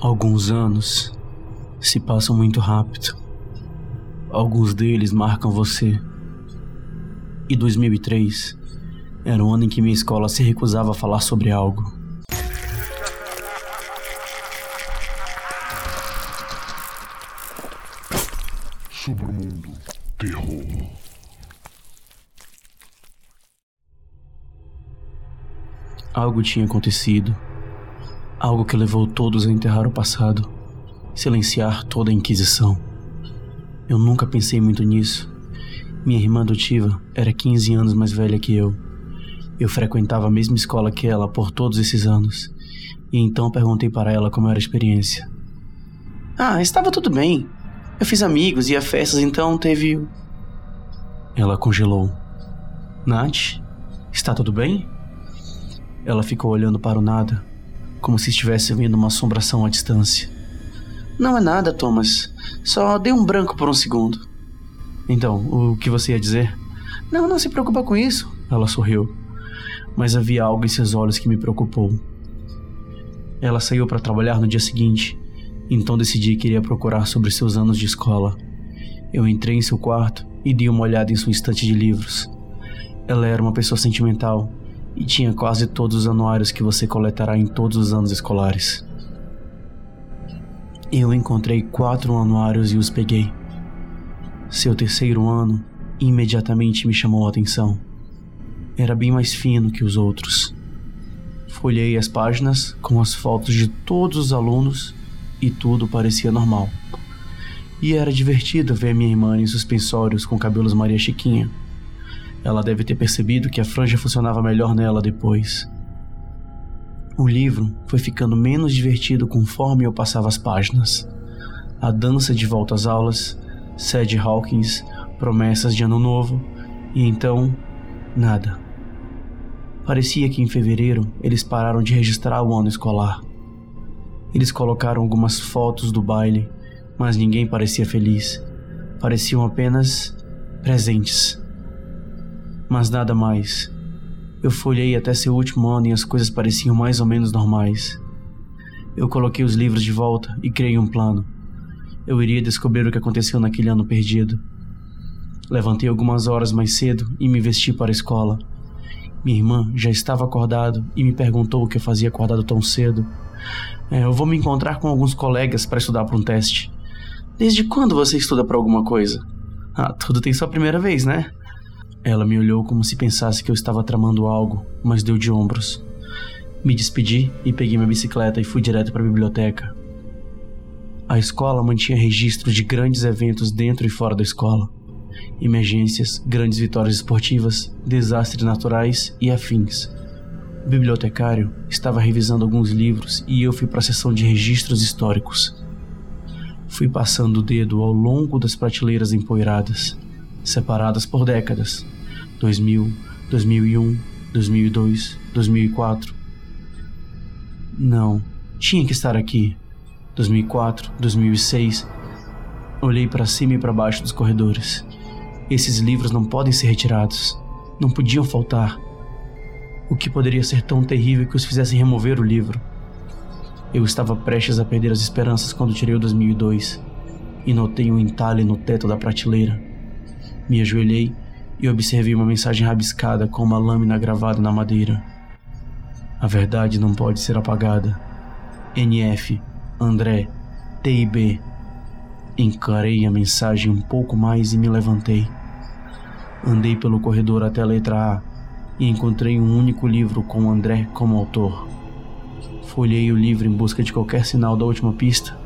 Alguns anos se passam muito rápido. Alguns deles marcam você. E 2003 era o ano em que minha escola se recusava a falar sobre algo. Submundo Terror. Algo tinha acontecido. Algo que levou todos a enterrar o passado, silenciar toda a Inquisição. Eu nunca pensei muito nisso. Minha irmã adotiva era 15 anos mais velha que eu. Eu frequentava a mesma escola que ela por todos esses anos. E então perguntei para ela como era a experiência. Ah, estava tudo bem. Eu fiz amigos e a festas, então teve. Ela congelou. Nath, está tudo bem? Ela ficou olhando para o nada, como se estivesse vendo uma assombração à distância. Não é nada, Thomas. Só dei um branco por um segundo. Então, o que você ia dizer? Não, não se preocupa com isso. Ela sorriu. Mas havia algo em seus olhos que me preocupou. Ela saiu para trabalhar no dia seguinte, então decidi que iria procurar sobre seus anos de escola. Eu entrei em seu quarto e dei uma olhada em sua estante de livros. Ela era uma pessoa sentimental e tinha quase todos os anuários que você coletará em todos os anos escolares. Eu encontrei quatro anuários e os peguei. Seu terceiro ano imediatamente me chamou a atenção. Era bem mais fino que os outros. Folhei as páginas com as fotos de todos os alunos e tudo parecia normal. E era divertido ver minha irmã em suspensórios com cabelos Maria Chiquinha. Ela deve ter percebido que a franja funcionava melhor nela depois. O livro foi ficando menos divertido conforme eu passava as páginas. A dança de volta às aulas, Sad Hawkins, promessas de ano novo, e então, nada. Parecia que em fevereiro eles pararam de registrar o ano escolar. Eles colocaram algumas fotos do baile, mas ninguém parecia feliz. Pareciam apenas presentes. Mas nada mais. Eu folhei até seu último ano e as coisas pareciam mais ou menos normais. Eu coloquei os livros de volta e criei um plano. Eu iria descobrir o que aconteceu naquele ano perdido. Levantei algumas horas mais cedo e me vesti para a escola. Minha irmã já estava acordado e me perguntou o que eu fazia acordado tão cedo. É, eu vou me encontrar com alguns colegas para estudar para um teste. Desde quando você estuda para alguma coisa? Ah, tudo tem sua primeira vez, né? Ela me olhou como se pensasse que eu estava tramando algo, mas deu de ombros. Me despedi e peguei minha bicicleta e fui direto para a biblioteca. A escola mantinha registros de grandes eventos dentro e fora da escola. Emergências, grandes vitórias esportivas, desastres naturais e afins. O bibliotecário estava revisando alguns livros e eu fui para a seção de registros históricos. Fui passando o dedo ao longo das prateleiras empoeiradas, separadas por décadas, 2000, 2001, 2002, 2004. Não, tinha que estar aqui. 2004, 2006. Olhei para cima e para baixo dos corredores. Esses livros não podem ser retirados. Não podiam faltar. O que poderia ser tão terrível que os fizessem remover o livro? Eu estava prestes a perder as esperanças quando tirei o 2002 e notei um entalhe no teto da prateleira. Me ajoelhei e observei uma mensagem rabiscada com uma lâmina gravada na madeira. A verdade não pode ser apagada. NF, André, TIB. Encarei a mensagem um pouco mais e me levantei. Andei pelo corredor até a letra A e encontrei um único livro com André como autor. Folhei o livro em busca de qualquer sinal da última pista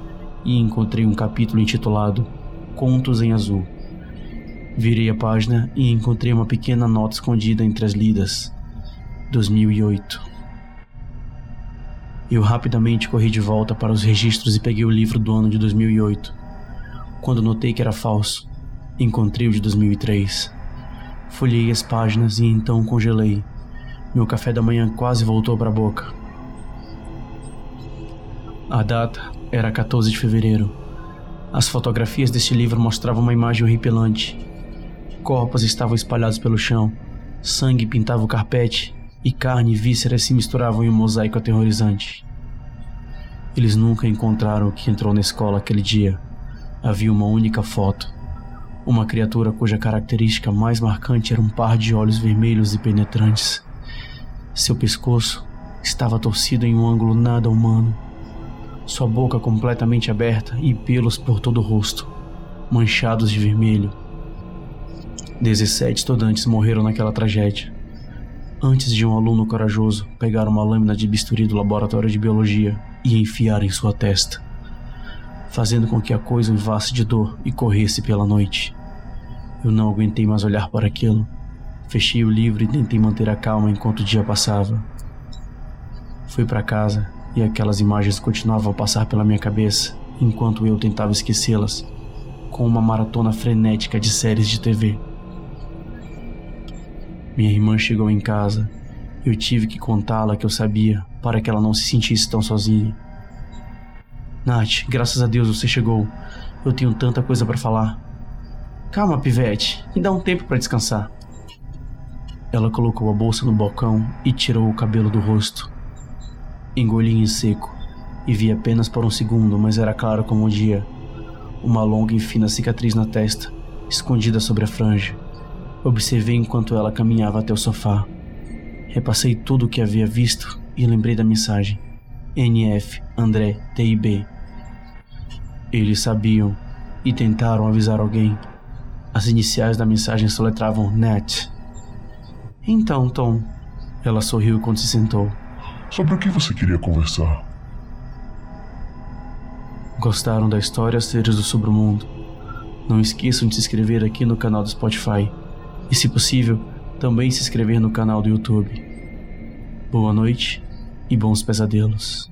e encontrei um capítulo intitulado Contos em Azul. Virei a página e encontrei uma pequena nota escondida entre as lidas. 2008. Eu rapidamente corri de volta para os registros e peguei o livro do ano de 2008. Quando notei que era falso, encontrei o de 2003. Folhei as páginas e então congelei. Meu café da manhã quase voltou para a boca. A data era 14 de fevereiro. As fotografias deste livro mostravam uma imagem horripilante Corpos estavam espalhados pelo chão, sangue pintava o carpete e carne e vísceras se misturavam em um mosaico aterrorizante. Eles nunca encontraram o que entrou na escola aquele dia. Havia uma única foto. Uma criatura cuja característica mais marcante era um par de olhos vermelhos e penetrantes. Seu pescoço estava torcido em um ângulo nada humano. Sua boca completamente aberta e pelos por todo o rosto, manchados de vermelho. 17 estudantes morreram naquela tragédia. Antes de um aluno corajoso pegar uma lâmina de bisturi do laboratório de biologia e enfiar em sua testa, fazendo com que a coisa uivasse de dor e corresse pela noite. Eu não aguentei mais olhar para aquilo. Fechei o livro e tentei manter a calma enquanto o dia passava. Fui para casa e aquelas imagens continuavam a passar pela minha cabeça enquanto eu tentava esquecê-las, com uma maratona frenética de séries de TV. Minha irmã chegou em casa. Eu tive que contá-la que eu sabia para que ela não se sentisse tão sozinha. Nath, graças a Deus você chegou. Eu tenho tanta coisa para falar. Calma, pivete, me dá um tempo para descansar. Ela colocou a bolsa no balcão e tirou o cabelo do rosto. Engoli em seco e vi apenas por um segundo, mas era claro como o dia. Uma longa e fina cicatriz na testa, escondida sobre a franja. Observei enquanto ela caminhava até o sofá. Repassei tudo o que havia visto e lembrei da mensagem. NF, André, TIB. Eles sabiam e tentaram avisar alguém. As iniciais da mensagem soletravam NET. Então, Tom. Ela sorriu quando se sentou. Sobre o que você queria conversar? Gostaram da história Seres do Sobremundo? Não esqueçam de se inscrever aqui no canal do Spotify e, se possível, também se inscrever no canal do YouTube. Boa noite e bons pesadelos.